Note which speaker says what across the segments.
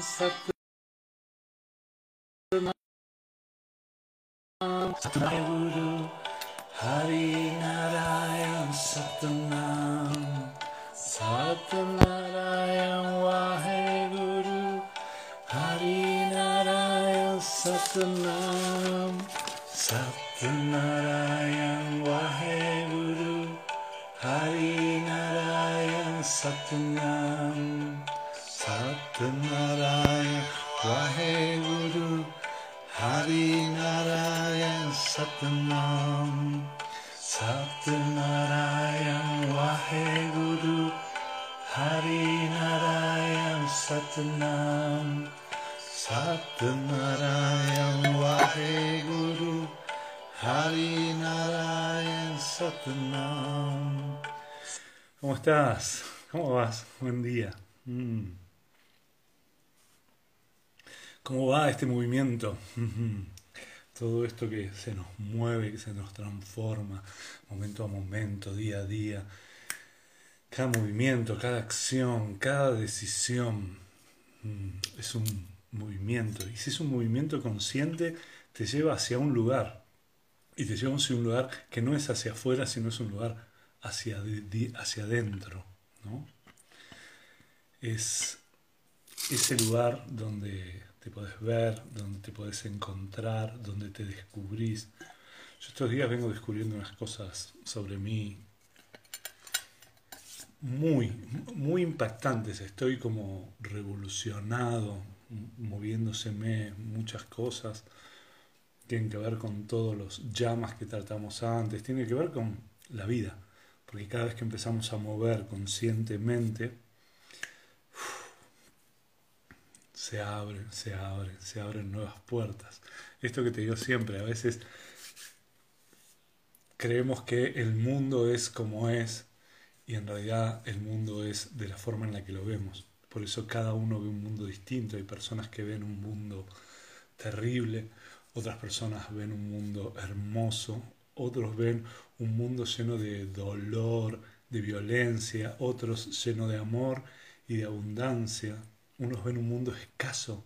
Speaker 1: Satnam Guru Hari Narayan Satnam Satnarayan Waheguru Hari Narayan Satnam Satnarayan Waheguru Hari Narayan Satnam Satnarayan Satnam Satnarayan Waheguru Hari Narayan Satnam Satnarayan Waheguru Hari Narayan Satnam ¿Cómo estás? ¿Cómo vas? Buen día. Mm. ¿Cómo va este movimiento? Todo esto que se nos mueve, que se nos transforma, momento a momento, día a día. Cada movimiento, cada acción, cada decisión mm, es un movimiento. Y si es un movimiento consciente, te lleva hacia un lugar. Y te lleva hacia un lugar que no es hacia afuera, sino es un lugar hacia, hacia adentro. ¿no? Es ese lugar donde te puedes ver, donde te puedes encontrar, donde te descubrís. Yo estos días vengo descubriendo unas cosas sobre mí muy, muy impactantes. Estoy como revolucionado, moviéndoseme muchas cosas. Tienen que ver con todos los llamas que tratamos antes, tiene que ver con la vida. Porque cada vez que empezamos a mover conscientemente, se abren, se abren, se abren nuevas puertas. Esto que te digo siempre, a veces creemos que el mundo es como es y en realidad el mundo es de la forma en la que lo vemos. Por eso cada uno ve un mundo distinto. Hay personas que ven un mundo terrible, otras personas ven un mundo hermoso, otros ven un mundo lleno de dolor, de violencia, otros lleno de amor y de abundancia, unos ven un mundo escaso,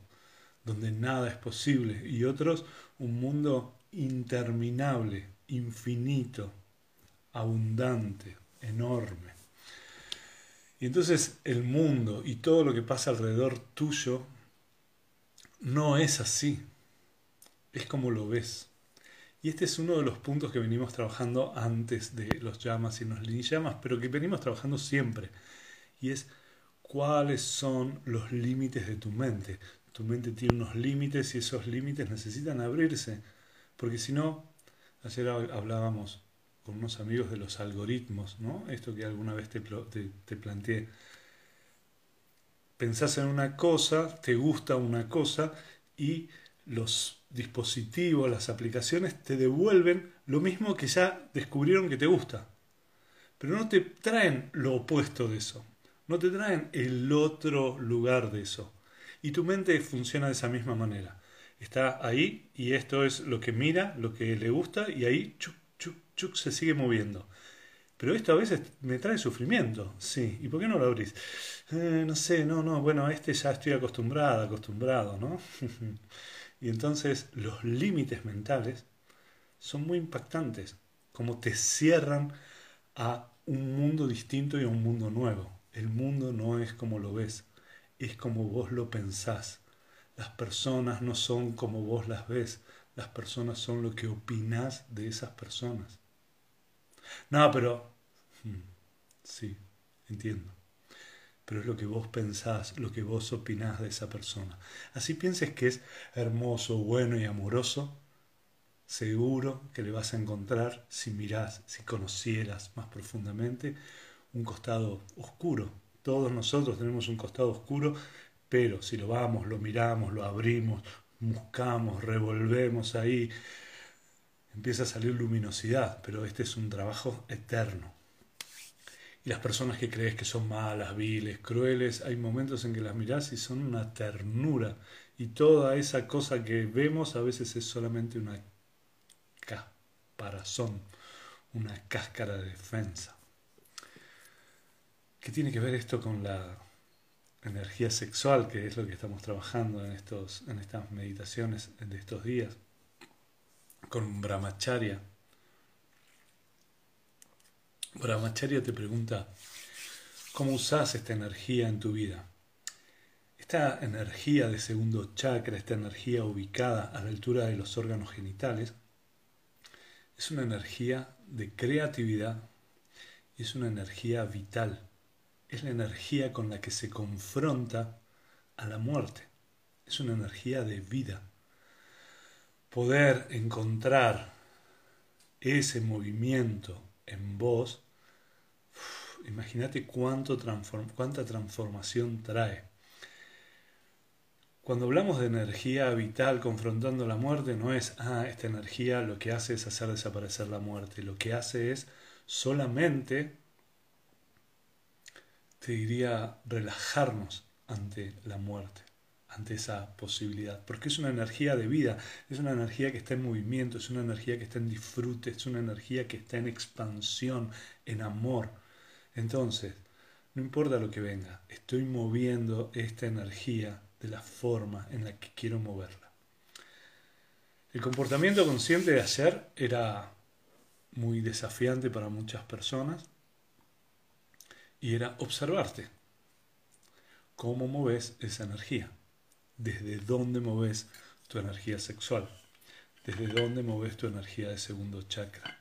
Speaker 1: donde nada es posible, y otros un mundo interminable, infinito, abundante, enorme. Y entonces el mundo y todo lo que pasa alrededor tuyo no es así, es como lo ves. Y este es uno de los puntos que venimos trabajando antes de los llamas y los llamas, pero que venimos trabajando siempre. Y es cuáles son los límites de tu mente. Tu mente tiene unos límites y esos límites necesitan abrirse, porque si no, ayer hablábamos con unos amigos de los algoritmos, ¿no? Esto que alguna vez te, te, planteé. Pensás en una cosa, te gusta una cosa y los dispositivos, las aplicaciones te devuelven lo mismo que ya descubrieron que te gusta. Pero no te traen lo opuesto de eso no te traen el otro lugar de eso. Y tu mente funciona de esa misma manera. Está ahí y esto es lo que mira, lo que le gusta y ahí chuc, chuc, chuc se sigue moviendo. Pero esto a veces me trae sufrimiento, sí. ¿Y por qué no lo abrís? Eh, no sé, no, no, bueno, este ya estoy acostumbrada, acostumbrado, ¿no? y entonces los límites mentales son muy impactantes, como te cierran a un mundo distinto y a un mundo nuevo. El mundo no es como lo ves, es como vos lo pensás. Las personas no son como vos las ves, las personas son lo que opinás de esas personas. No, pero... Hmm, sí, entiendo. Pero es lo que vos pensás, lo que vos opinás de esa persona. Así pienses que es hermoso, bueno y amoroso, seguro que le vas a encontrar si mirás, si conocieras más profundamente un costado oscuro. Todos nosotros tenemos un costado oscuro, pero si lo vamos, lo miramos, lo abrimos, buscamos, revolvemos ahí, empieza a salir luminosidad, pero este es un trabajo eterno. Y las personas que crees que son malas, viles, crueles, hay momentos en que las mirás y son una ternura. Y toda esa cosa que vemos a veces es solamente una caparazón, una cáscara de defensa. ¿Qué tiene que ver esto con la energía sexual, que es lo que estamos trabajando en, estos, en estas meditaciones de estos días, con Brahmacharya. Brahmacharya te pregunta, ¿cómo usas esta energía en tu vida? Esta energía de segundo chakra, esta energía ubicada a la altura de los órganos genitales, es una energía de creatividad y es una energía vital. Es la energía con la que se confronta a la muerte. Es una energía de vida. Poder encontrar ese movimiento en vos, imagínate cuánta transformación trae. Cuando hablamos de energía vital confrontando la muerte, no es, ah, esta energía lo que hace es hacer desaparecer la muerte, lo que hace es solamente, te diría, relajarnos ante la muerte, ante esa posibilidad, porque es una energía de vida, es una energía que está en movimiento, es una energía que está en disfrute, es una energía que está en expansión, en amor. Entonces, no importa lo que venga, estoy moviendo esta energía de la forma en la que quiero moverla. El comportamiento consciente de ayer era muy desafiante para muchas personas y era observarte cómo moves esa energía, desde dónde moves tu energía sexual, desde dónde moves tu energía de segundo chakra.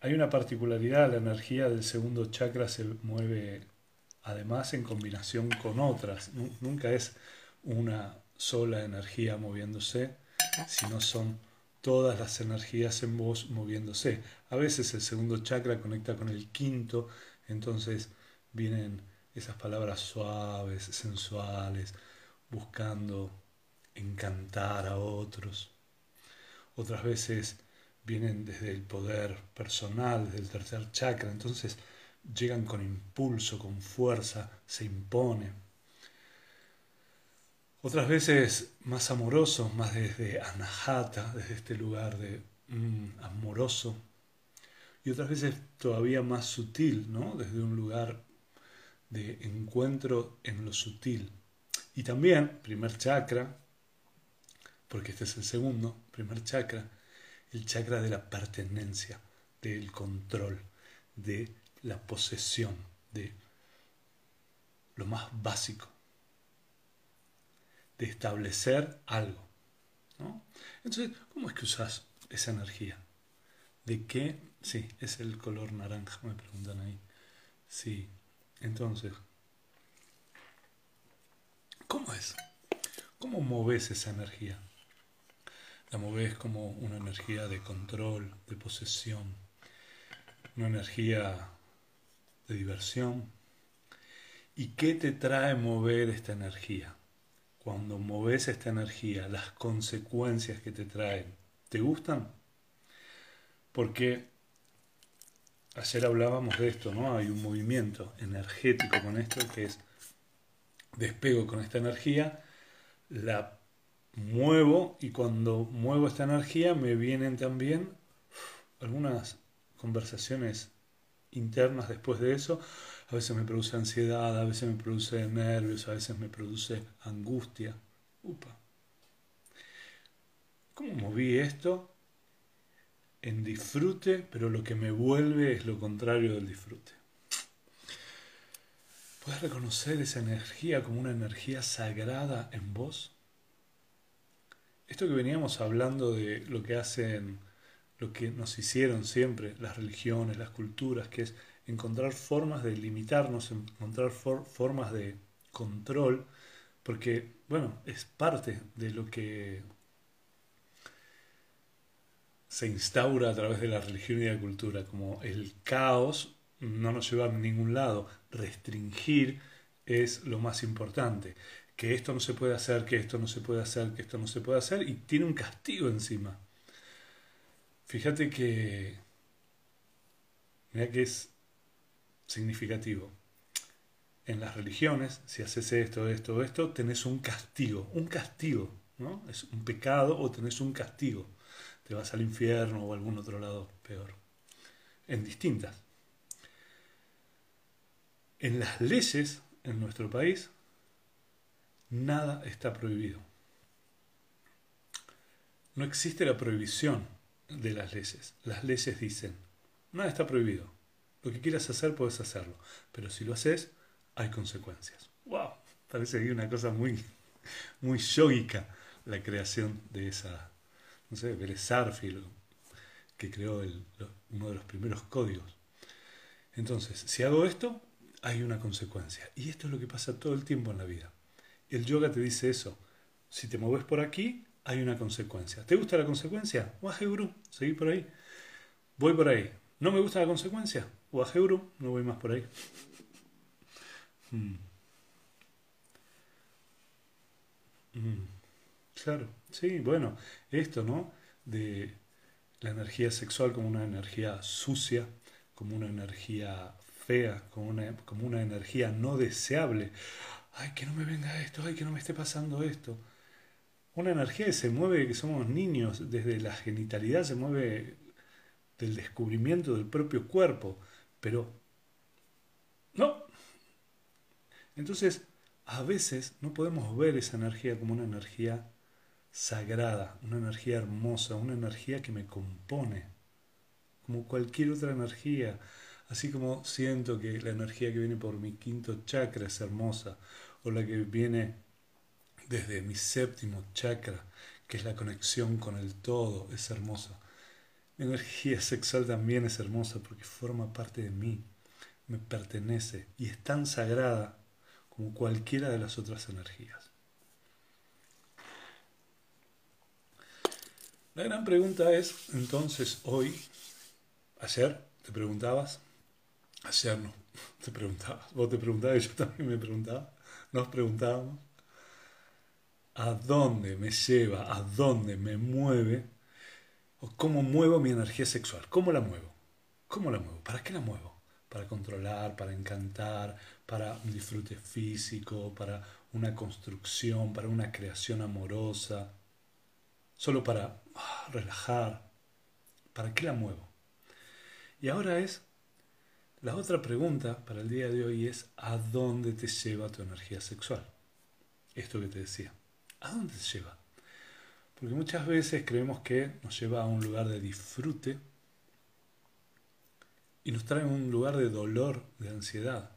Speaker 1: Hay una particularidad, la energía del segundo chakra se mueve además en combinación con otras. Nunca es una sola energía moviéndose, sino son todas las energías en vos moviéndose. A veces el segundo chakra conecta con el quinto, entonces vienen esas palabras suaves, sensuales, buscando encantar a otros. Otras veces vienen desde el poder personal, desde el tercer chakra, entonces llegan con impulso, con fuerza, se imponen. Otras veces más amoroso, más desde anahata, desde este lugar de mm, amoroso. Y otras veces todavía más sutil, ¿no? Desde un lugar de encuentro en lo sutil. Y también, primer chakra, porque este es el segundo, primer chakra, el chakra de la pertenencia, del control, de la posesión de lo más básico, de establecer algo. Entonces, ¿cómo es que usas esa energía? ¿De qué? Sí, es el color naranja, me preguntan ahí. Sí, entonces, ¿cómo es? ¿Cómo moves esa energía? La moves como una energía de control, de posesión, una energía de diversión. ¿Y qué te trae mover esta energía? Cuando moves esta energía, las consecuencias que te traen, ¿te gustan? Porque ayer hablábamos de esto, ¿no? Hay un movimiento energético con esto que es despego con esta energía, la muevo y cuando muevo esta energía me vienen también algunas conversaciones internas después de eso. A veces me produce ansiedad, a veces me produce nervios, a veces me produce angustia. Upa. ¿Cómo moví esto? En disfrute, pero lo que me vuelve es lo contrario del disfrute. ¿Puedes reconocer esa energía como una energía sagrada en vos? Esto que veníamos hablando de lo que hacen lo que nos hicieron siempre las religiones, las culturas, que es encontrar formas de limitarnos, encontrar formas de control, porque, bueno, es parte de lo que se instaura a través de la religión y la cultura, como el caos no nos lleva a ningún lado, restringir es lo más importante, que esto no se puede hacer, que esto no se puede hacer, que esto no se puede hacer, y tiene un castigo encima. Fíjate que, mira que es significativo. En las religiones, si haces esto, esto, esto, tenés un castigo, un castigo, ¿no? Es un pecado o tenés un castigo. Te vas al infierno o a algún otro lado peor. En distintas. En las leyes en nuestro país nada está prohibido. No existe la prohibición de las leyes. Las leyes dicen, nada está prohibido. Lo que quieras hacer puedes hacerlo, pero si lo haces, hay consecuencias. ¡Wow! Parece que hay una cosa muy, muy yogica la creación de esa, no sé, que creó uno de los primeros códigos. Entonces, si hago esto, hay una consecuencia. Y esto es lo que pasa todo el tiempo en la vida. El yoga te dice eso. Si te mueves por aquí, hay una consecuencia. ¿Te gusta la consecuencia? Waje Guru, seguí por ahí. Voy por ahí. ¿No me gusta la consecuencia? Waje Guru, no voy más por ahí. Hmm. Hmm. Claro, sí, bueno, esto, ¿no? De la energía sexual como una energía sucia, como una energía fea, como una, como una energía no deseable. Ay, que no me venga esto, ay, que no me esté pasando esto. Una energía que se mueve, que somos niños, desde la genitalidad se mueve del descubrimiento del propio cuerpo, pero no. Entonces, a veces no podemos ver esa energía como una energía sagrada, una energía hermosa, una energía que me compone, como cualquier otra energía. Así como siento que la energía que viene por mi quinto chakra es hermosa, o la que viene desde mi séptimo chakra, que es la conexión con el todo, es hermosa. Mi energía sexual también es hermosa porque forma parte de mí, me pertenece y es tan sagrada como cualquiera de las otras energías. La gran pregunta es, entonces, hoy, ayer te preguntabas, ayer no, te preguntabas, vos te preguntabas y yo también me preguntaba, nos preguntábamos, ¿a dónde me lleva, a dónde me mueve, o cómo muevo mi energía sexual? ¿Cómo la muevo? ¿Cómo la muevo? ¿Para qué la muevo? Para controlar, para encantar, para un disfrute físico, para una construcción, para una creación amorosa, solo para relajar. ¿Para qué la muevo? Y ahora es, la otra pregunta para el día de hoy es, ¿a dónde te lleva tu energía sexual? Esto que te decía, ¿a dónde te lleva? Porque muchas veces creemos que nos lleva a un lugar de disfrute y nos trae a un lugar de dolor, de ansiedad.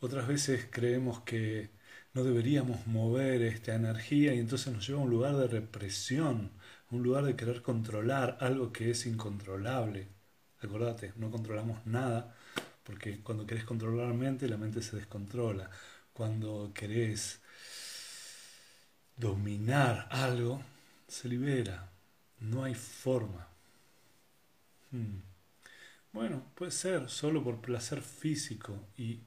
Speaker 1: Otras veces creemos que no deberíamos mover esta energía y entonces nos lleva a un lugar de represión, un lugar de querer controlar algo que es incontrolable. Acordate, no controlamos nada porque cuando querés controlar la mente, la mente se descontrola. Cuando querés dominar algo, se libera. No hay forma. Hmm. Bueno, puede ser solo por placer físico y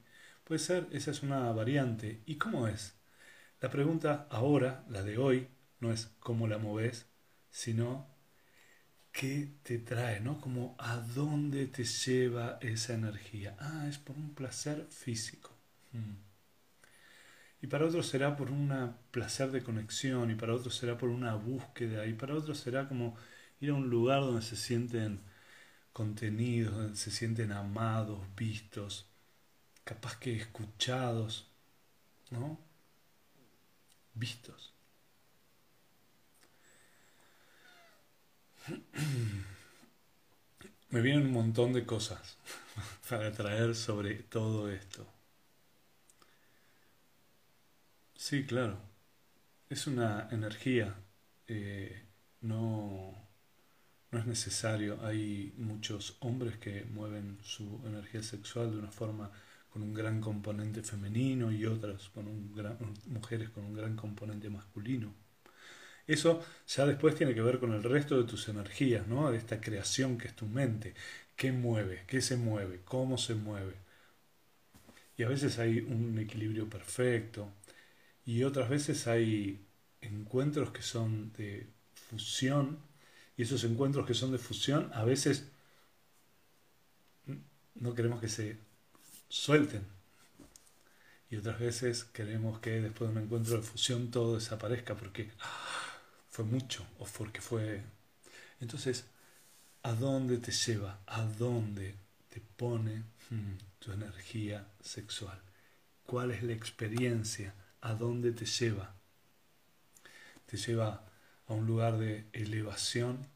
Speaker 1: Puede ser, esa es una variante. ¿Y cómo es? La pregunta ahora, la de hoy, no es cómo la moves, sino qué te trae, ¿no? Como a dónde te lleva esa energía. Ah, es por un placer físico. Hmm. Y para otros será por un placer de conexión, y para otros será por una búsqueda, y para otros será como ir a un lugar donde se sienten contenidos, donde se sienten amados, vistos capaz que escuchados, ¿no? Vistos. Me vienen un montón de cosas para traer sobre todo esto. Sí, claro. Es una energía. Eh, no, no es necesario. Hay muchos hombres que mueven su energía sexual de una forma con un gran componente femenino y otras con un gran, mujeres con un gran componente masculino. Eso ya después tiene que ver con el resto de tus energías, ¿no? De esta creación que es tu mente. ¿Qué mueve? ¿Qué se mueve? ¿Cómo se mueve? Y a veces hay un equilibrio perfecto y otras veces hay encuentros que son de fusión y esos encuentros que son de fusión a veces no queremos que se suelten. Y otras veces queremos que después de un encuentro de fusión todo desaparezca porque fue mucho o porque fue... Entonces, ¿a dónde te lleva? ¿A dónde te pone hmm, tu energía sexual? cuál es la experiencia, a dónde te lleva. Te lleva a un lugar de elevación,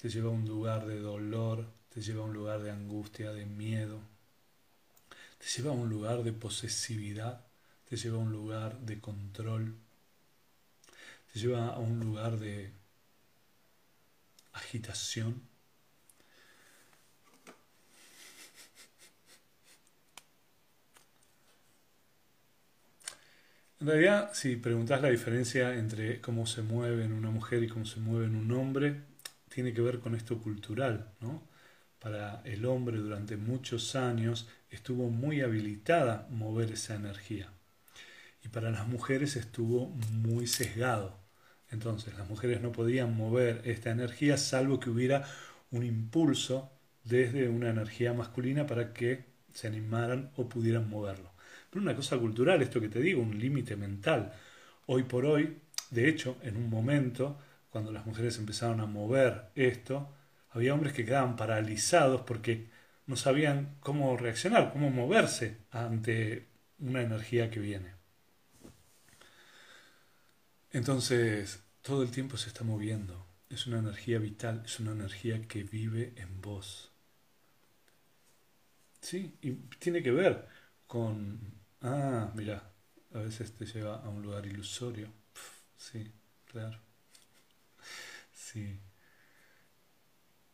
Speaker 1: te lleva a un lugar de dolor, te lleva a un lugar de angustia, de miedo, te lleva a un lugar de posesividad, te lleva a un lugar de control, lleva a un lugar de agitación. En realidad, si preguntas la diferencia entre cómo se mueve en una mujer y cómo se mueve en un hombre, tiene que ver con esto cultural, ¿no? Para el hombre durante muchos años estuvo muy habilitada mover esa energía. Y para las mujeres estuvo muy sesgado. Entonces, las mujeres no podían mover esta energía salvo que hubiera un impulso desde una energía masculina para que se animaran o pudieran moverlo una cosa cultural, esto que te digo, un límite mental. Hoy por hoy, de hecho, en un momento, cuando las mujeres empezaron a mover esto, había hombres que quedaban paralizados porque no sabían cómo reaccionar, cómo moverse ante una energía que viene. Entonces, todo el tiempo se está moviendo. Es una energía vital, es una energía que vive en vos. Sí, y tiene que ver con Ah, mira, a veces te lleva a un lugar ilusorio. sí, claro. Sí.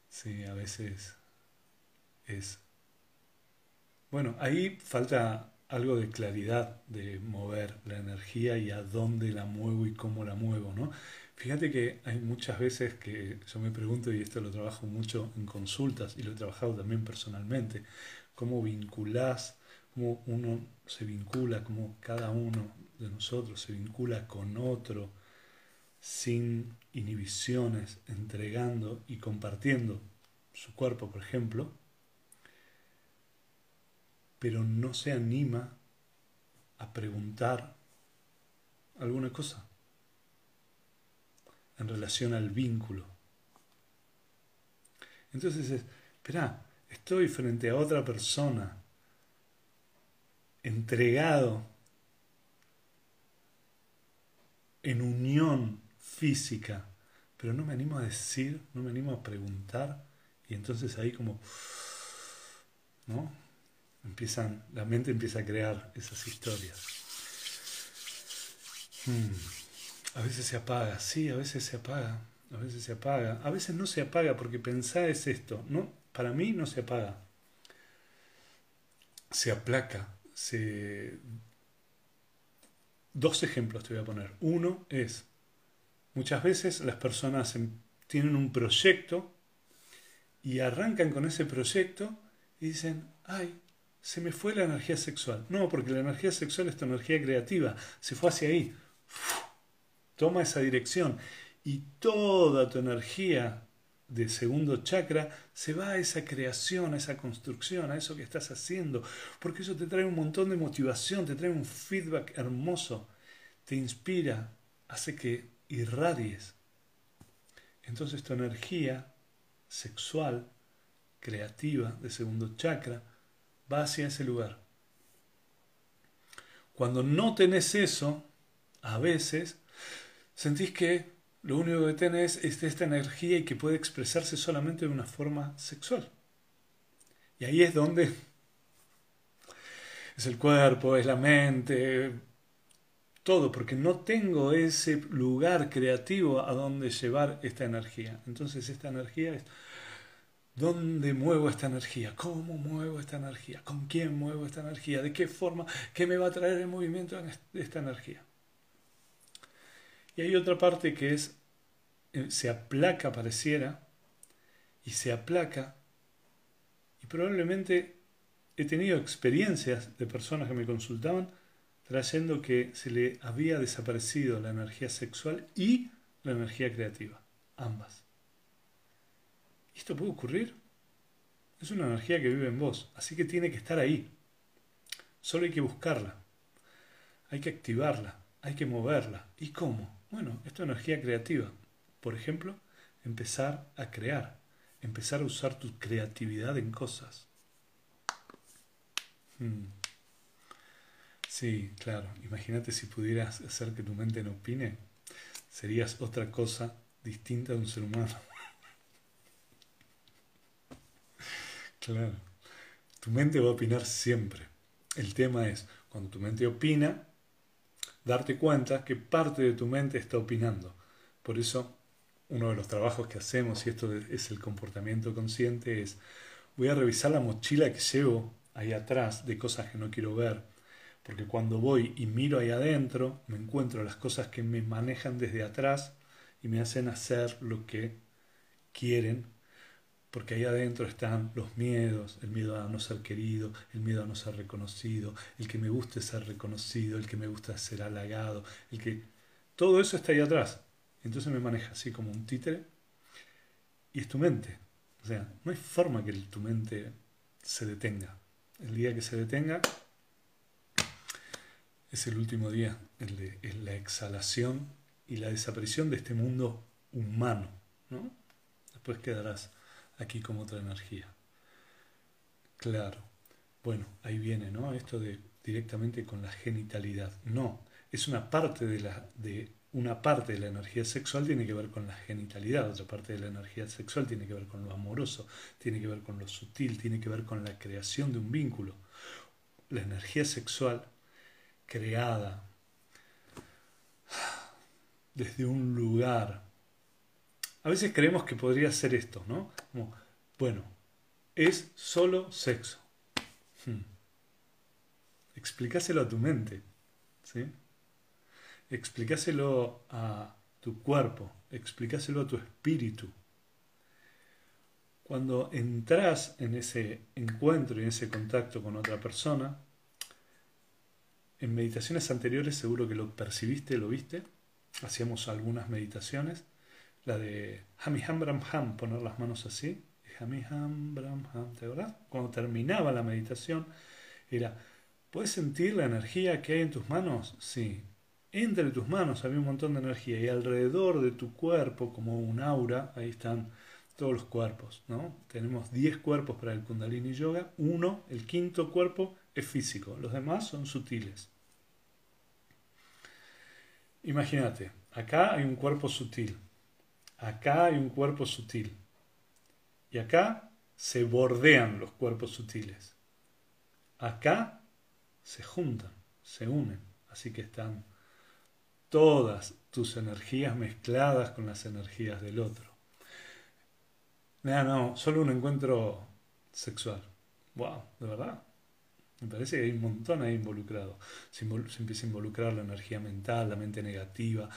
Speaker 1: Sí, a veces es... Bueno, ahí falta algo de claridad de mover la energía y a dónde la muevo y cómo la muevo, ¿no? Fíjate que hay muchas veces que yo me pregunto, y esto lo trabajo mucho en consultas y lo he trabajado también personalmente, cómo vinculás cómo uno se vincula, cómo cada uno de nosotros se vincula con otro sin inhibiciones, entregando y compartiendo su cuerpo, por ejemplo, pero no se anima a preguntar alguna cosa en relación al vínculo. Entonces es, espera, estoy frente a otra persona entregado en unión física, pero no me animo a decir, no me animo a preguntar, y entonces ahí como, ¿no? Empiezan, la mente empieza a crear esas historias. Hmm. A veces se apaga, sí, a veces se apaga, a veces se apaga, a veces no se apaga porque pensar es esto, no, para mí no se apaga, se aplaca, Dos ejemplos te voy a poner. Uno es, muchas veces las personas em, tienen un proyecto y arrancan con ese proyecto y dicen, ay, se me fue la energía sexual. No, porque la energía sexual es tu energía creativa, se fue hacia ahí. Toma esa dirección y toda tu energía de segundo chakra se va a esa creación, a esa construcción, a eso que estás haciendo, porque eso te trae un montón de motivación, te trae un feedback hermoso, te inspira, hace que irradies. Entonces tu energía sexual, creativa, de segundo chakra, va hacia ese lugar. Cuando no tenés eso, a veces sentís que lo único que tenés es esta energía y que puede expresarse solamente de una forma sexual. Y ahí es donde es el cuerpo, es la mente, todo, porque no tengo ese lugar creativo a donde llevar esta energía. Entonces esta energía es, ¿dónde muevo esta energía? ¿Cómo muevo esta energía? ¿Con quién muevo esta energía? ¿De qué forma? ¿Qué me va a traer el movimiento en esta energía? Y hay otra parte que es, eh, se aplaca, pareciera, y se aplaca, y probablemente he tenido experiencias de personas que me consultaban trayendo que se le había desaparecido la energía sexual y la energía creativa, ambas. ¿Y esto puede ocurrir? Es una energía que vive en vos, así que tiene que estar ahí. Solo hay que buscarla, hay que activarla, hay que moverla. ¿Y cómo? Bueno, esto es energía creativa. Por ejemplo, empezar a crear, empezar a usar tu creatividad en cosas. Hmm. Sí, claro. Imagínate si pudieras hacer que tu mente no opine. Serías otra cosa distinta de un ser humano. Claro. Tu mente va a opinar siempre. El tema es, cuando tu mente opina, darte cuenta que parte de tu mente está opinando. Por eso, uno de los trabajos que hacemos, y esto es el comportamiento consciente, es voy a revisar la mochila que llevo ahí atrás de cosas que no quiero ver porque cuando voy y miro ahí adentro, me encuentro las cosas que me manejan desde atrás y me hacen hacer lo que quieren, porque ahí adentro están los miedos, el miedo a no ser querido, el miedo a no ser reconocido, el que me guste ser reconocido, el que me gusta ser halagado, el que... Todo eso está ahí atrás. Entonces me maneja así como un títere y es tu mente. O sea, no hay forma que tu mente se detenga. El día que se detenga, es el último día, de la exhalación y la desaparición de este mundo humano. ¿no? Después quedarás aquí como otra energía. Claro. Bueno, ahí viene, ¿no? Esto de directamente con la genitalidad. No, es una parte de la de una parte de la energía sexual tiene que ver con la genitalidad, otra parte de la energía sexual tiene que ver con lo amoroso, tiene que ver con lo sutil, tiene que ver con la creación de un vínculo. La energía sexual creada desde un lugar. A veces creemos que podría ser esto, ¿no? Como, bueno, es solo sexo. Hmm. A tu mente, ¿sí? Explicáselo a tu cuerpo, explicáselo a tu espíritu. Cuando entras en ese encuentro y en ese contacto con otra persona, en meditaciones anteriores seguro que lo percibiste, lo viste. Hacíamos algunas meditaciones. La de Hamiham Bram Ham, poner las manos así. Hamiham Bram Ham, ¿te acuerdas? Cuando terminaba la meditación, era, ¿puedes sentir la energía que hay en tus manos? Sí. Entre tus manos había un montón de energía y alrededor de tu cuerpo, como un aura, ahí están todos los cuerpos, ¿no? Tenemos 10 cuerpos para el Kundalini Yoga, uno, el quinto cuerpo, es físico, los demás son sutiles. Imagínate, acá hay un cuerpo sutil, acá hay un cuerpo sutil, y acá se bordean los cuerpos sutiles. Acá se juntan, se unen, así que están todas tus energías mezcladas con las energías del otro. No, no, solo un encuentro sexual. Wow, de verdad. Me parece que hay un montón ahí involucrado. Se, empieza a involucrar la energía mental, la mente negativa,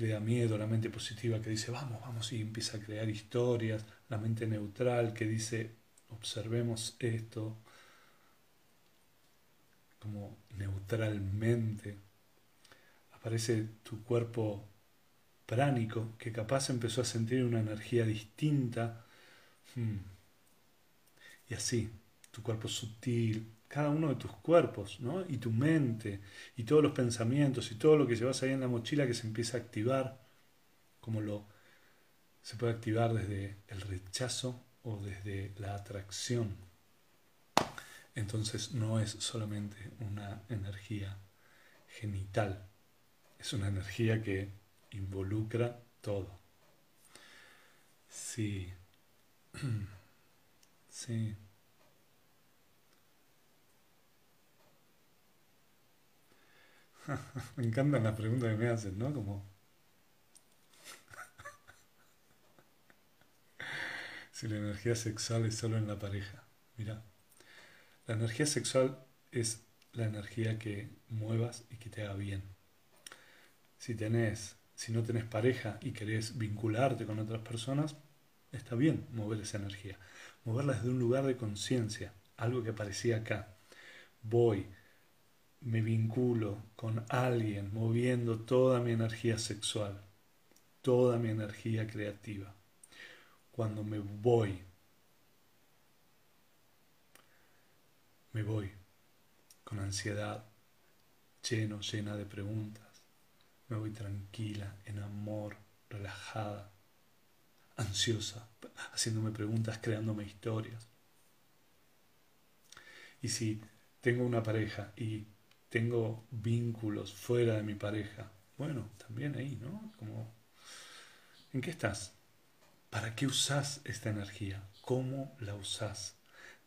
Speaker 1: da miedo, la mente positiva que dice vamos, vamos y empieza a crear historias, la mente neutral que dice observemos esto como neutralmente. Aparece tu cuerpo pránico que capaz empezó a sentir una energía distinta. Hmm. Y así, tu cuerpo sutil, cada uno de tus cuerpos, ¿no? Y tu mente, y todos los pensamientos, y todo lo que llevas ahí en la mochila que se empieza a activar, como lo se puede activar desde el rechazo o desde la atracción. Entonces no es solamente una energía genital, es una energía que involucra todo. Sí. Sí. me encantan las preguntas que me hacen, ¿no? Como... si la energía sexual es solo en la pareja. Mira, la energía sexual es la energía que muevas y que te haga bien. Si tenés, si no tenés pareja y querés vincularte con otras personas, está bien mover esa energía. Moverla desde un lugar de conciencia, algo que aparecía acá. Voy, me vinculo con alguien moviendo toda mi energía sexual, toda mi energía creativa. Cuando me voy, me voy con ansiedad, lleno, llena de preguntas. Me voy tranquila, en amor, relajada, ansiosa, haciéndome preguntas, creándome historias. Y si tengo una pareja y tengo vínculos fuera de mi pareja. Bueno, también ahí, ¿no? Como, ¿En qué estás? ¿Para qué usás esta energía? ¿Cómo la usás?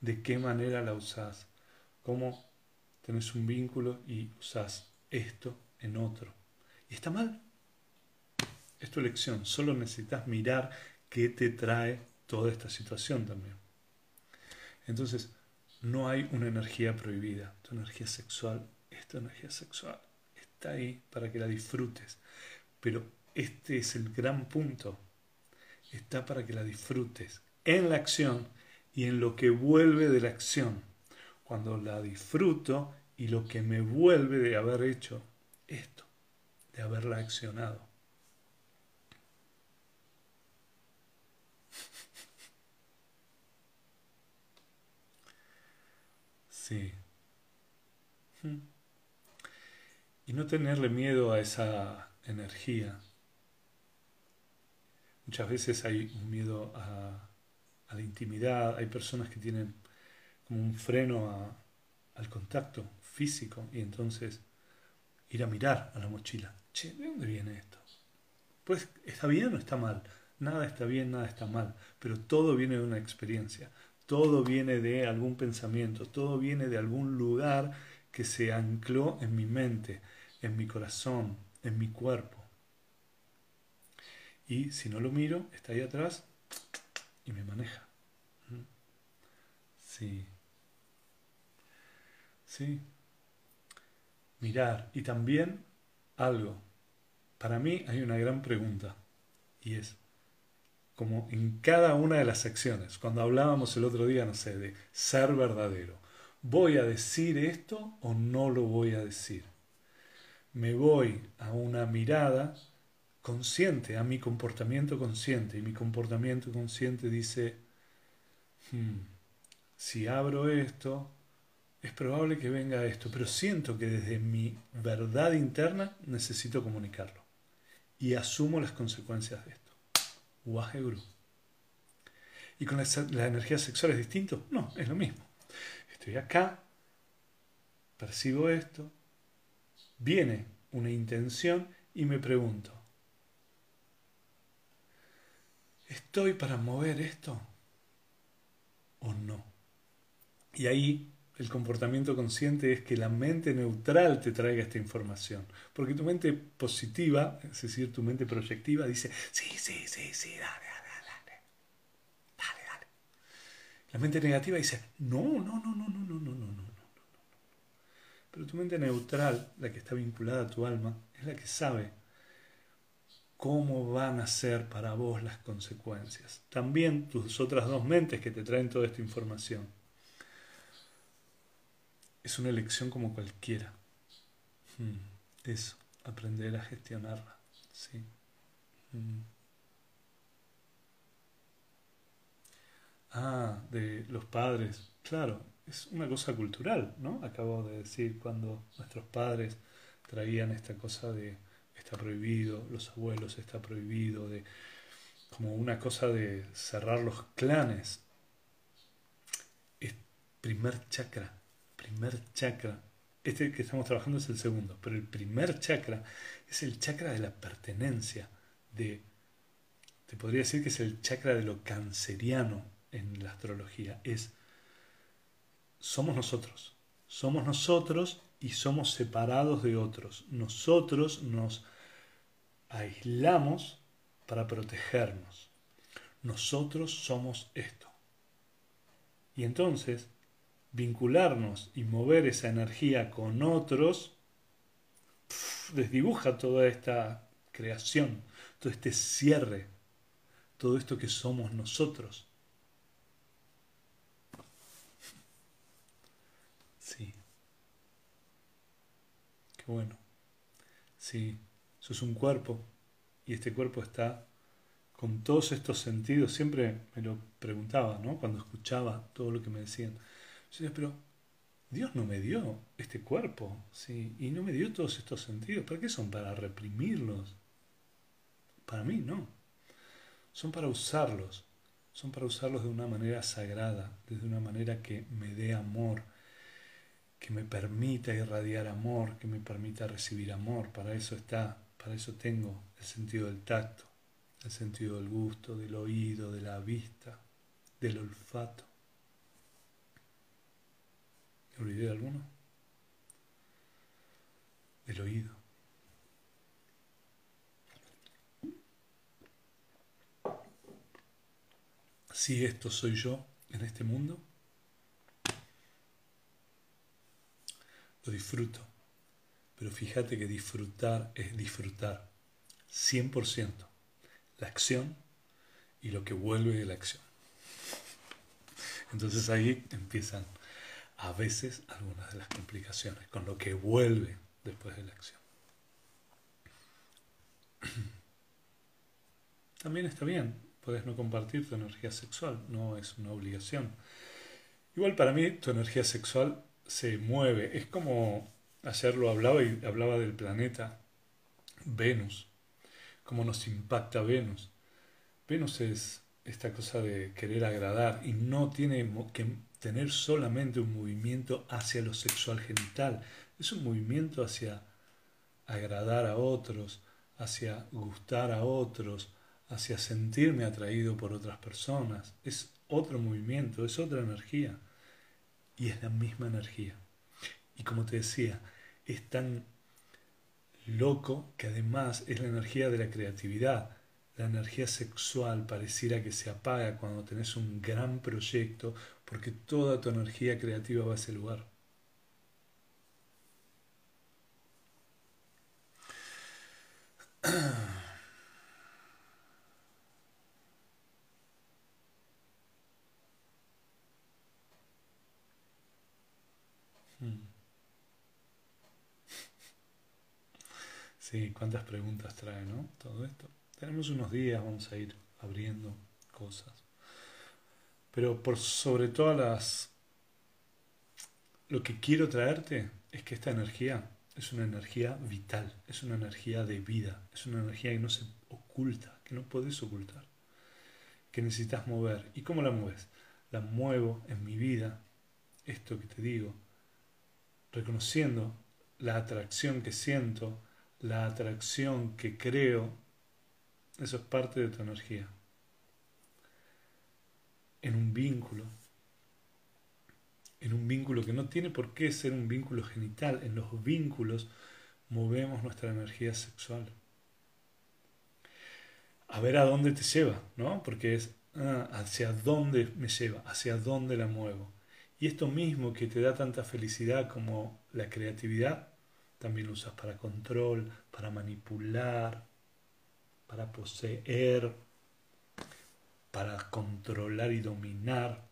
Speaker 1: ¿De qué manera la usás? ¿Cómo tenés un vínculo y usás esto en otro? ¿Y está mal? Es tu elección. Solo necesitas mirar qué te trae toda esta situación también. Entonces, no hay una energía prohibida. Tu energía sexual es tu energía sexual. Está ahí para que la disfrutes. Pero este es el gran punto. Está para que la disfrutes en la acción y en lo que vuelve de la acción. Cuando la disfruto y lo que me vuelve de haber hecho esto, de haberla accionado. Sí. Hmm. Y no tenerle miedo a esa energía. Muchas veces hay un miedo a, la intimidad, hay personas que tienen como un freno al contacto físico y entonces ir a mirar a la mochila. Che, ¿de dónde viene esto? Pues está bien o está mal. Nada está bien, nada está mal, pero todo viene de una experiencia. Todo viene de algún pensamiento, todo viene de algún lugar que se ancló en mi mente, en mi corazón, en mi cuerpo. Y si no lo miro, está ahí atrás y me maneja. ¿Mm? Sí. Sí. Mirar. Y también algo. Para mí hay una gran pregunta. Y es, como en cada una de las acciones. Cuando hablábamos el otro día, no sé, de ser verdadero. ¿Voy a decir esto o no lo voy a decir? Me voy a una mirada consciente, a mi comportamiento consciente. Y mi comportamiento consciente dice, hmm, si abro esto, es probable que venga esto, pero siento que desde mi verdad interna necesito comunicarlo. Y asumo las consecuencias de esto. Waheguru. ¿Y con la, energía sexual distinto? No, es lo mismo. Estoy acá, percibo esto, viene una intención y me pregunto, ¿estoy para mover esto o no? Y ahí el comportamiento consciente es que la mente neutral te traiga esta información. Porque tu mente positiva, es decir, tu mente proyectiva, dice, sí, sí, sí, sí, dale, dale, dale. Dale, dale. La mente negativa dice, no, no, no, no, no, no, no, no, no. Pero tu mente neutral, la que está vinculada a tu alma, es la que sabe cómo van a ser para vos las consecuencias. También tus otras dos mentes que te traen toda esta información es una elección como cualquiera. Hmm, eso, aprender a gestionarla. Sí. Hmm. Ah, de los padres. Claro, es una cosa cultural, ¿no? Acabo de decir cuando nuestros padres traían esta cosa de está prohibido, los abuelos está prohibido, de como una cosa de cerrar los clanes. Es primer chakra primer chakra, este que estamos trabajando es el segundo, pero el primer chakra es el chakra de la pertenencia, de, te podría decir que es el chakra de lo canceriano en la astrología, es, somos nosotros, somos nosotros y somos separados de otros, nosotros nos aislamos para protegernos, nosotros somos esto. Y entonces, vincularnos y mover esa energía con otros, desdibuja toda esta creación, todo este cierre, todo esto que somos nosotros. Sí. Bueno. Sí, sos un cuerpo y este cuerpo está con todos estos sentidos. Siempre me lo preguntaba, ¿no? Cuando escuchaba todo lo que me decían pero Dios no me dio este cuerpo, ¿sí? Y no me dio todos estos sentidos. ¿Para qué son? ¿Para reprimirlos? Para mí no. Son para usarlos. Son para usarlos de una manera sagrada, de una manera que me dé amor. Que me permita irradiar amor, que me permita recibir amor. Para eso está, para eso tengo el sentido del tacto, el sentido del gusto, del oído, de la vista, del olfato. ¿Me olvidé de alguno? Del oído. Si esto soy yo en este mundo, lo disfruto. Pero fíjate que disfrutar es disfrutar 100% la acción y lo que vuelve de la acción. Entonces ahí empiezan a veces algunas de las complicaciones con lo que vuelve después de la acción. También está bien, puedes no compartir tu energía sexual, no es una obligación. Igual para mí tu energía sexual se mueve. Es como ayer lo hablaba y hablaba del planeta Venus, cómo nos impacta Venus. Venus es esta cosa de querer agradar y no tiene que tener solamente un movimiento hacia lo sexual genital, es un movimiento hacia agradar a otros, hacia gustar a otros, hacia sentirme atraído por otras personas. Es otro movimiento, es otra energía y es la misma energía. Y como te decía, es tan loco que además es la energía de la creatividad. La energía sexual pareciera que se apaga cuando tenés un gran proyecto porque toda tu energía creativa va a ese lugar. Cuántas preguntas trae, ¿no? Todo esto. Tenemos unos días, vamos a ir abriendo cosas. Pero por sobre todas las... Lo que quiero traerte es que esta energía es una energía vital, es una energía de vida, es una energía que no se oculta, que no puedes ocultar, que necesitas mover. ¿Y cómo la mueves? La muevo en mi vida, esto que te digo, reconociendo la atracción que siento, la atracción que creo, eso es parte de tu energía. En un vínculo, en un vínculo que no tiene por qué ser un vínculo genital, en los vínculos movemos nuestra energía sexual. A ver a dónde te lleva, ¿no? Porque es ah, hacia dónde me lleva, hacia dónde la muevo. Y esto mismo que te da tanta felicidad como la creatividad, también lo usas para control, para manipular, para poseer, para controlar y dominar.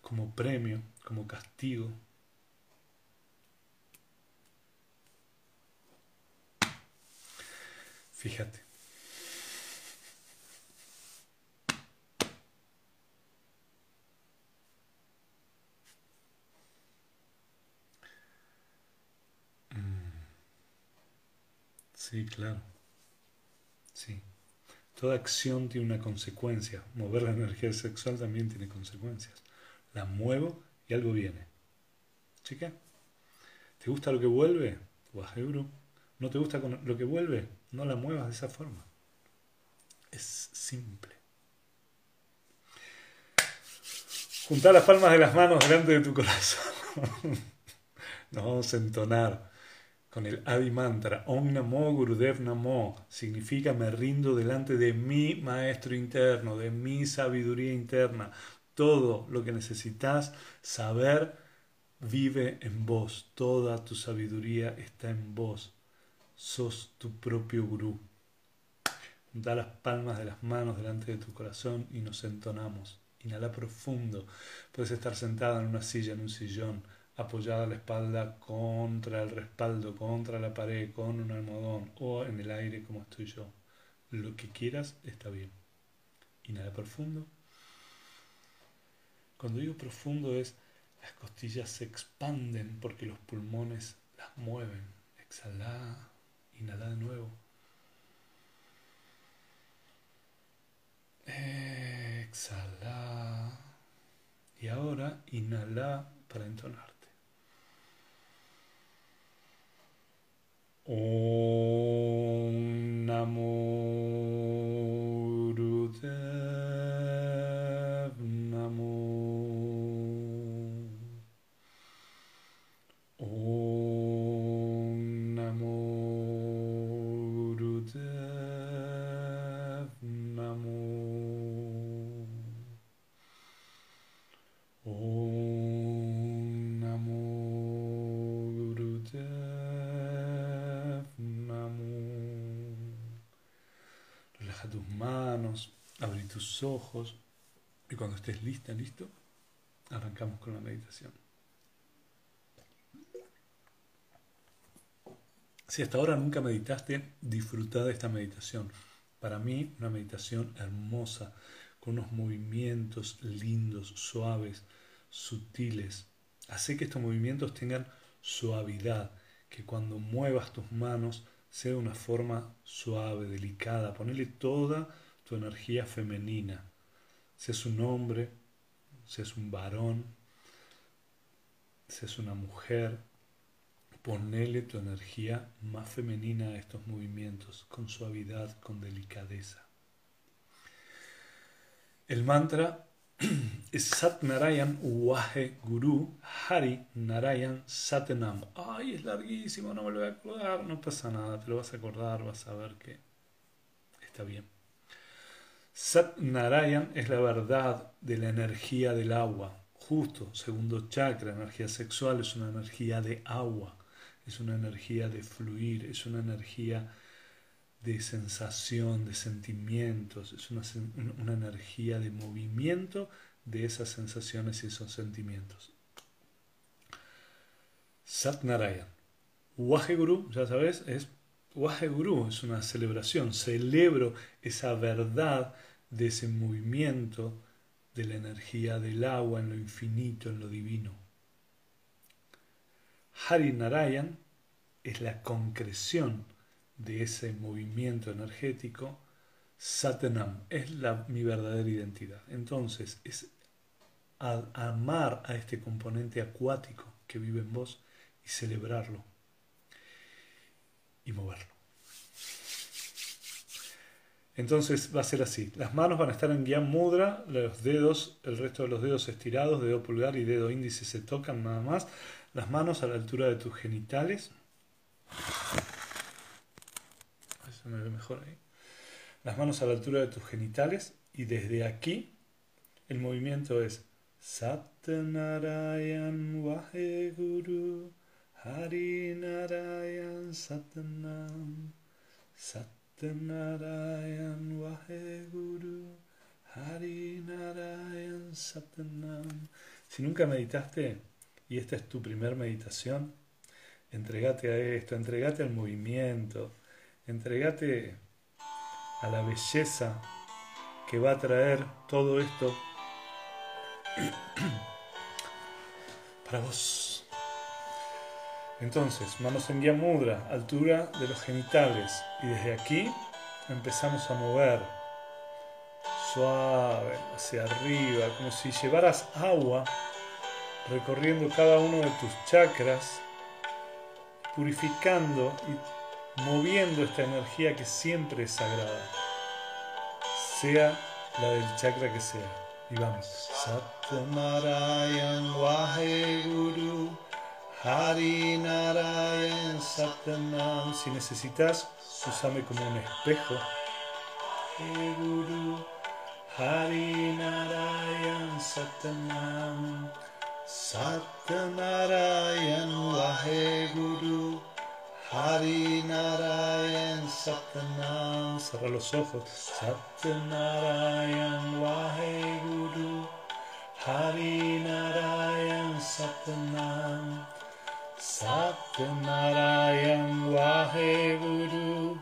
Speaker 1: Como premio, como castigo. Fíjate. Sí, claro. Sí. Toda acción tiene una consecuencia. Mover la energía sexual también tiene consecuencias. La muevo y algo viene. Chica, ¿te gusta lo que vuelve? ¿No te gusta lo que vuelve? No la muevas de esa forma. Es simple. Juntar las palmas de las manos delante de tu corazón. Nos vamos a entonar con el Adi Mantra, Om Namo Gurudev Namo, significa me rindo delante de mi maestro interno, de mi sabiduría interna. Todo lo que necesitas saber vive en vos, toda tu sabiduría está en vos. Sos tu propio gurú. Da las palmas de las manos delante de tu corazón y nos entonamos. Inhala profundo. Puedes estar sentada en una silla, en un sillón apoyada la espalda contra el respaldo, contra la pared, con un almohadón o en el aire como estoy yo. Lo que quieras está bien. Inhala profundo. Cuando digo profundo es las costillas se expanden porque los pulmones las mueven. Exhala, inhala de nuevo. Exhala. Y ahora inhala para entonarte. Om y cuando estés lista, listo, arrancamos con la meditación. Si hasta ahora nunca meditaste, disfruta de esta meditación. Para mí, una meditación hermosa, con unos movimientos lindos, suaves, sutiles. Hace que estos movimientos tengan suavidad, que cuando muevas tus manos sea de una forma suave, delicada. Ponele toda tu energía femenina. Seas un hombre, seas un varón, seas una mujer, ponele tu energía más femenina a estos movimientos, con suavidad, con delicadeza. El mantra es Sat Narayan Wahe Guru Hari Narayan Satnam. Ay, es larguísimo, no me lo voy a acordar. No pasa nada, te lo vas a acordar, vas a ver que está bien. Sat Narayan es la verdad de la energía del agua. Justo, segundo chakra, energía sexual es una energía de agua, es una energía de fluir, es una energía de sensación, de sentimientos, es una, una energía de movimiento de esas sensaciones y esos sentimientos. Sat Narayan. Waheguru, ya sabes, es Waheguru, es una celebración. Celebro esa verdad de ese movimiento de la energía del agua en lo infinito, en lo divino. Hari Narayan es la concreción de ese movimiento energético. Satanam es mi verdadera identidad. Entonces, es amar a este componente acuático que vive en vos y celebrarlo y moverlo. Entonces va a ser así. Las manos van a estar en guía mudra, los dedos, el resto de los dedos estirados, dedo pulgar y dedo índice se tocan nada más. Las manos a la altura de tus genitales. Eso me ve mejor ahí. Las manos a la altura de tus genitales y desde aquí el movimiento es Satnarayan Vaheguru Hari Narayan Satnam Narayan Satnam Si nunca meditaste y esta es tu primer meditación, entregate a esto, entregate al movimiento, entregate a la belleza que va a traer todo esto para vos. Entonces, manos en guía mudra, altura de los genitales. Y desde aquí empezamos a mover suave hacia arriba, como si llevaras agua recorriendo cada uno de tus chakras, purificando y moviendo esta energía que siempre es sagrada, sea la del chakra que sea. Y vamos. Guru Hari Narayan Satnam. Si necesitas, usame como un espejo. Guru Hari Narayan Satnam. Satnarayan Guru Hari Narayan. Cerra los ojos. Satnarayan Vaheguru. Hari Narayan Satnam. Satnarayan Vaheguru.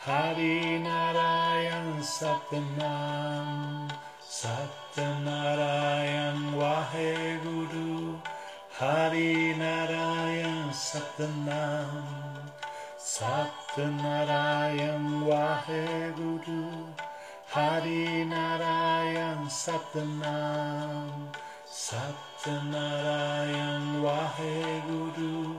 Speaker 1: Hari Narayan Satnam. Satnarayan Vaheguru. Hari Narayan Satnam. Satnarayan Vaheguru Hari Narayan Satanam Satyanarayan Waheguru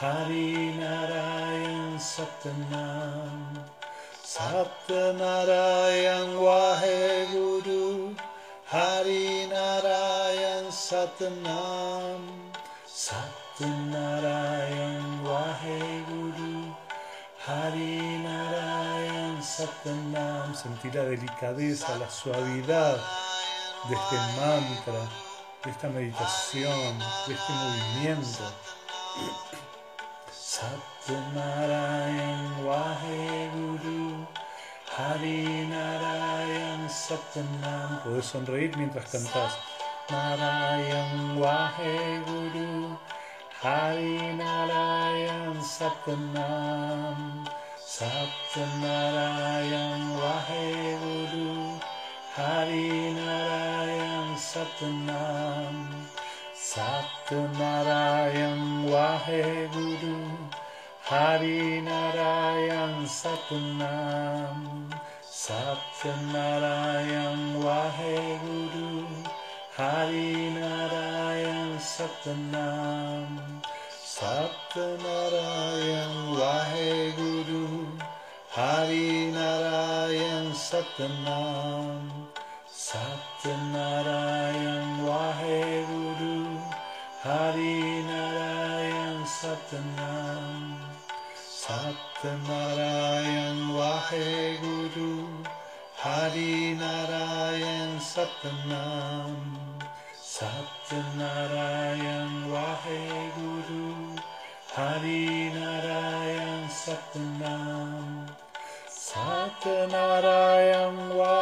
Speaker 1: Hari Narayan Satyanarayan Waheguru Hari Narayan Satyanarayan Waheguru Hari Narayan Satanam Sentí la delicadeza, la suavidad de este mantra, de esta meditación, de este movimiento. Satnarayan Waheguru Hari Narayan Satanam Puedes sonreír mientras cantas Narayan Waheguru Hari Narayan Satanam Satnarayan Waheguru Hari Narayan Satanam Satnarayan Waheguru Hari Narayan Satanam Satnarayan Waheguru Hari Narayan Satanam Satnarayan Waheguru Hari Narayan Satanam Satnarayan Waheguru Hari Narayan Satanam Satnarayan Waheguru Hari Narayan Satanam Satnarayan Waheguru Hari Narayan Satanam Satnarayan Waheguru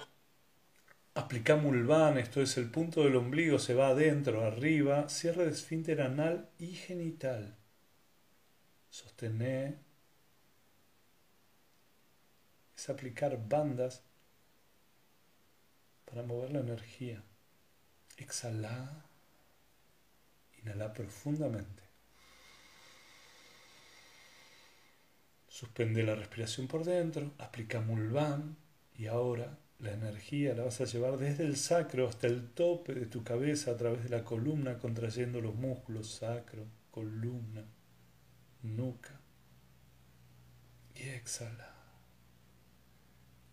Speaker 1: Aplica mulvan, esto es el punto del ombligo, se va adentro, arriba. Cierre de esfínter anal y genital. Sostener. Es aplicar bandas para mover la energía. Exhala. Inhala profundamente. Suspende la respiración por dentro, aplica Mulvan y ahora la energía la vas a llevar desde el sacro hasta el tope de tu cabeza a través de la columna, contrayendo los músculos sacro, columna, nuca. Y exhala.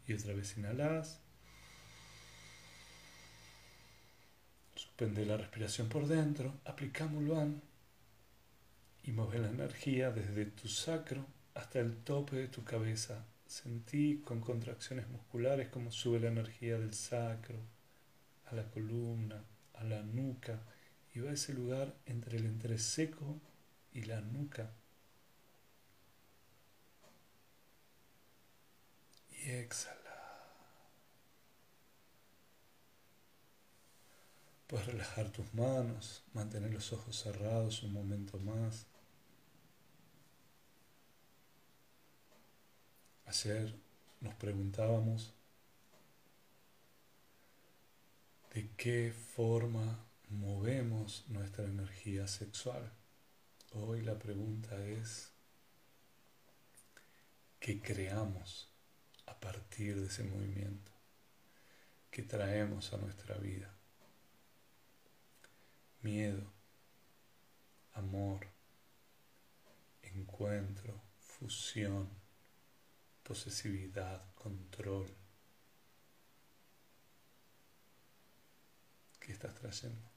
Speaker 1: Y otra vez inhalas. Suspende la respiración por dentro, aplica Mulvan y mueve la energía desde tu sacro hasta el tope de tu cabeza. Sentí con contracciones musculares cómo sube la energía del sacro a la columna, a la nuca y va a ese lugar entre el entrecejo y la nuca. Y exhala. Puedes relajar tus manos, mantener los ojos cerrados un momento más. Ayer nos preguntábamos de qué forma movemos nuestra energía sexual. Hoy la pregunta es, ¿qué creamos a partir de ese movimiento? ¿Qué traemos a nuestra vida? Miedo, amor, encuentro, fusión posesividad, control. ¿Qué estás trayendo?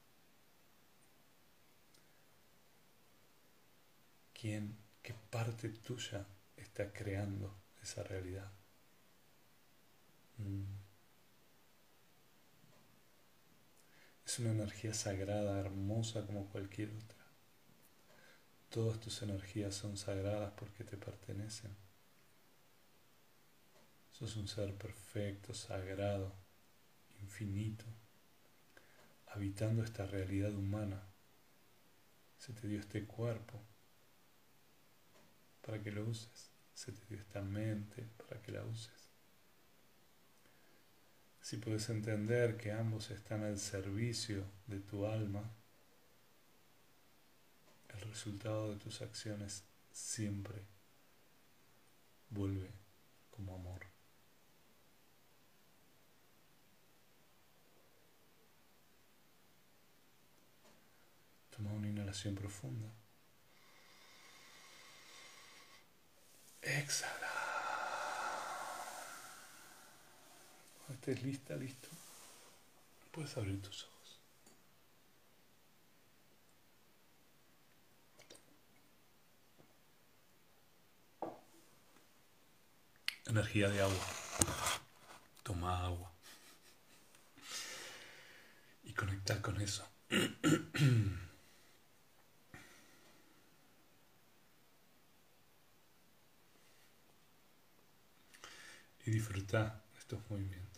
Speaker 1: ¿Quién, qué parte tuya está creando esa realidad? Es una energía sagrada, hermosa como cualquier otra. Todas tus energías son sagradas porque te pertenecen. Sos un ser perfecto, sagrado, infinito, habitando esta realidad humana. Se te dio este cuerpo para que lo uses. Se te dio esta mente para que la uses. Si puedes entender que ambos están al servicio de tu alma, el resultado de tus acciones siempre vuelve como amor. Toma una inhalación profunda. Exhala. Cuando estés lista, listo, puedes abrir tus ojos. Energía de agua. Toma agua. Y conectar con eso. y disfrutar estos movimientos.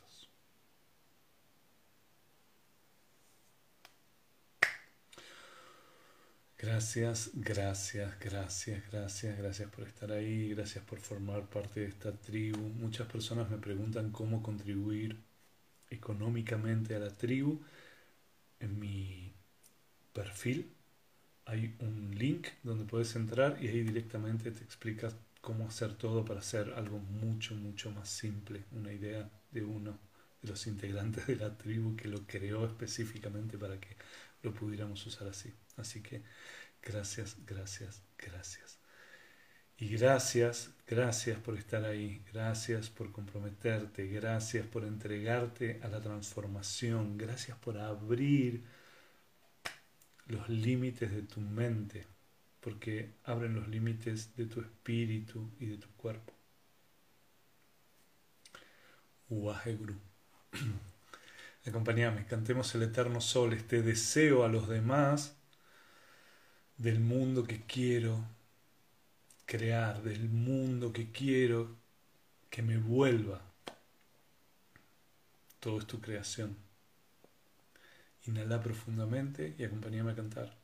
Speaker 1: Gracias, gracias, gracias, gracias, gracias por estar ahí, gracias por formar parte de esta tribu. Muchas personas me preguntan cómo contribuir económicamente a la tribu. En mi perfil hay un link donde puedes entrar y ahí directamente te explicas cómo hacer todo para hacer algo mucho, mucho más simple. Una idea de uno de los integrantes de la tribu que lo creó específicamente para que lo pudiéramos usar así. Así que gracias, gracias, gracias. Y gracias, gracias por estar ahí, gracias por comprometerte, gracias por entregarte a la transformación, gracias por abrir los límites de tu mente, porque abren los límites de tu espíritu y de tu cuerpo. Waheguru. Acompáñame, cantemos el eterno sol, este deseo a los demás del mundo que quiero crear, del mundo que quiero que me vuelva. Todo es tu creación. Inhala profundamente y acompáñame a cantar.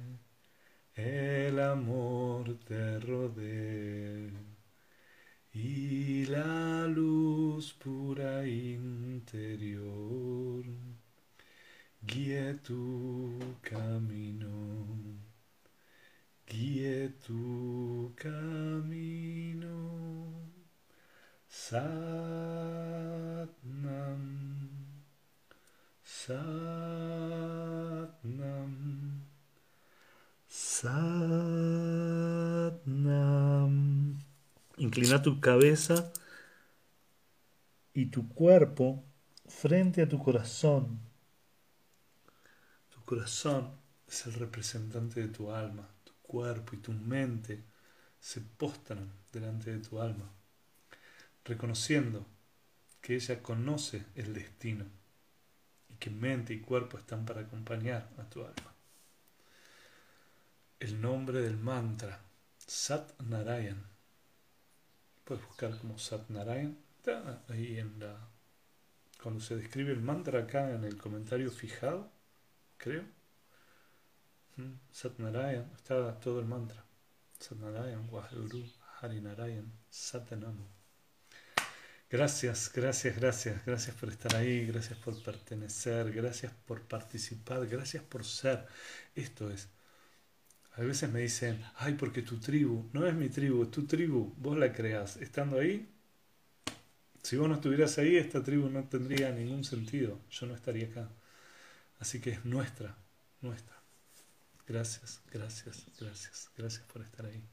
Speaker 1: el amor te rodea y la luz pura interior guíe tu camino, guíe tu camino. Satnam, Satnam. Satnam. Inclina tu cabeza y tu cuerpo frente a tu corazón. Tu corazón es el representante de tu alma. Tu cuerpo y tu mente se postran delante de tu alma, reconociendo que ella conoce el destino y que mente y cuerpo están para acompañar a tu alma el nombre del mantra, Sat Narayan. Puedes buscar como Sat Narayan. Está ahí en la. Cuando se describe el mantra acá en el comentario fijado, creo. Mm, Sat Narayan, está todo el mantra. Sat Narayan, Waheguru, Hari Narayan, Satanam. Gracias, gracias, gracias, gracias por estar ahí, gracias por pertenecer, gracias por participar, gracias por ser. Esto es a veces me dicen, ay, porque tu tribu, no es mi tribu, es tu tribu, vos la creas. Estando ahí, Si vos no estuvieras ahí, esta tribu no tendría ningún sentido. Yo no estaría acá. Así que es nuestra, nuestra. Gracias, gracias, gracias, gracias por estar ahí.